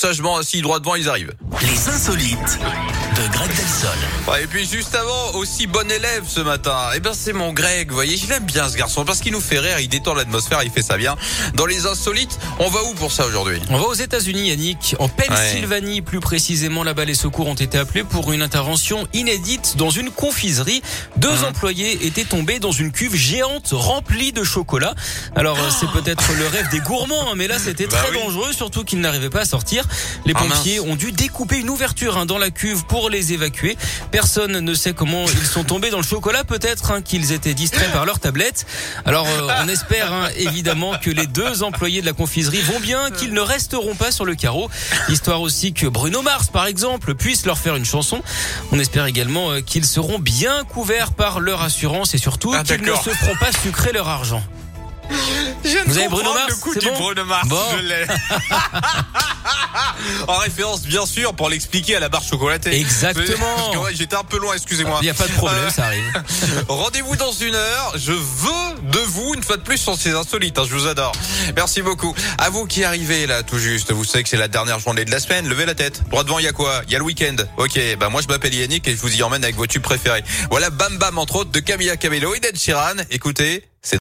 sagement assis droit devant, ils arrivent. Les insolites de Greg Delsol. Ouais, et puis juste avant, aussi bon élève ce matin. Eh ben c'est mon Greg, vous voyez, je l'aime bien ce garçon parce qu'il nous fait rire, il détend l'atmosphère, il fait ça bien. Dans les insolites, on va où pour ça aujourd'hui? On va aux États-Unis, Yannick, en Pennsylvanie plus précisément. Là-bas, les secours ont été appelés pour une intervention inédite dans une confiserie. Deux Mmh. employés étaient tombés dans une cuve géante remplie de chocolat. Alors, euh, c'est peut-être le rêve des gourmands, hein, mais là, c'était Bah très oui. dangereux, surtout qu'ils n'arrivaient pas à sortir. Les Ah, pompiers ont dû découper une ouverture hein, dans la cuve pour les évacuer. Personne ne sait comment ils sont tombés dans le chocolat. Peut-être hein, qu'ils étaient distraits par leur tablette. Alors, euh, on espère hein, évidemment que les deux employés de la confiserie vont bien, qu'ils ne resteront pas sur le carreau. Histoire aussi que Bruno Mars, par exemple, puisse leur faire une chanson. On espère également euh, qu'ils seront bien couverts par leur assurance et surtout Ah, qu'ils ne se feront pas sucrer leur argent. Je Vous avez Bruno Mars, le coup du bon Bruno Mars, Bon. je l'ai. en référence, bien sûr, pour l'expliquer à la barre chocolatée. Exactement. Parce que, ouais, J'étais un peu loin, excusez-moi. Il n'y a pas de problème, Euh, ça arrive. Rendez-vous dans une heure. Je veux de vous, une fois de plus, sur ces insolites. hein, je vous adore. Merci beaucoup. À vous qui arrivez là, tout juste. Vous savez que c'est la dernière journée de la semaine. Levez la tête. Droit devant, il y a quoi? Il y a le week-end. Ok, bah moi je m'appelle Yannick et je vous y emmène avec vos tubes préférés. Voilà Bam Bam, entre autres, de Camilla Cabello et d'Ed Sheeran. Écoutez,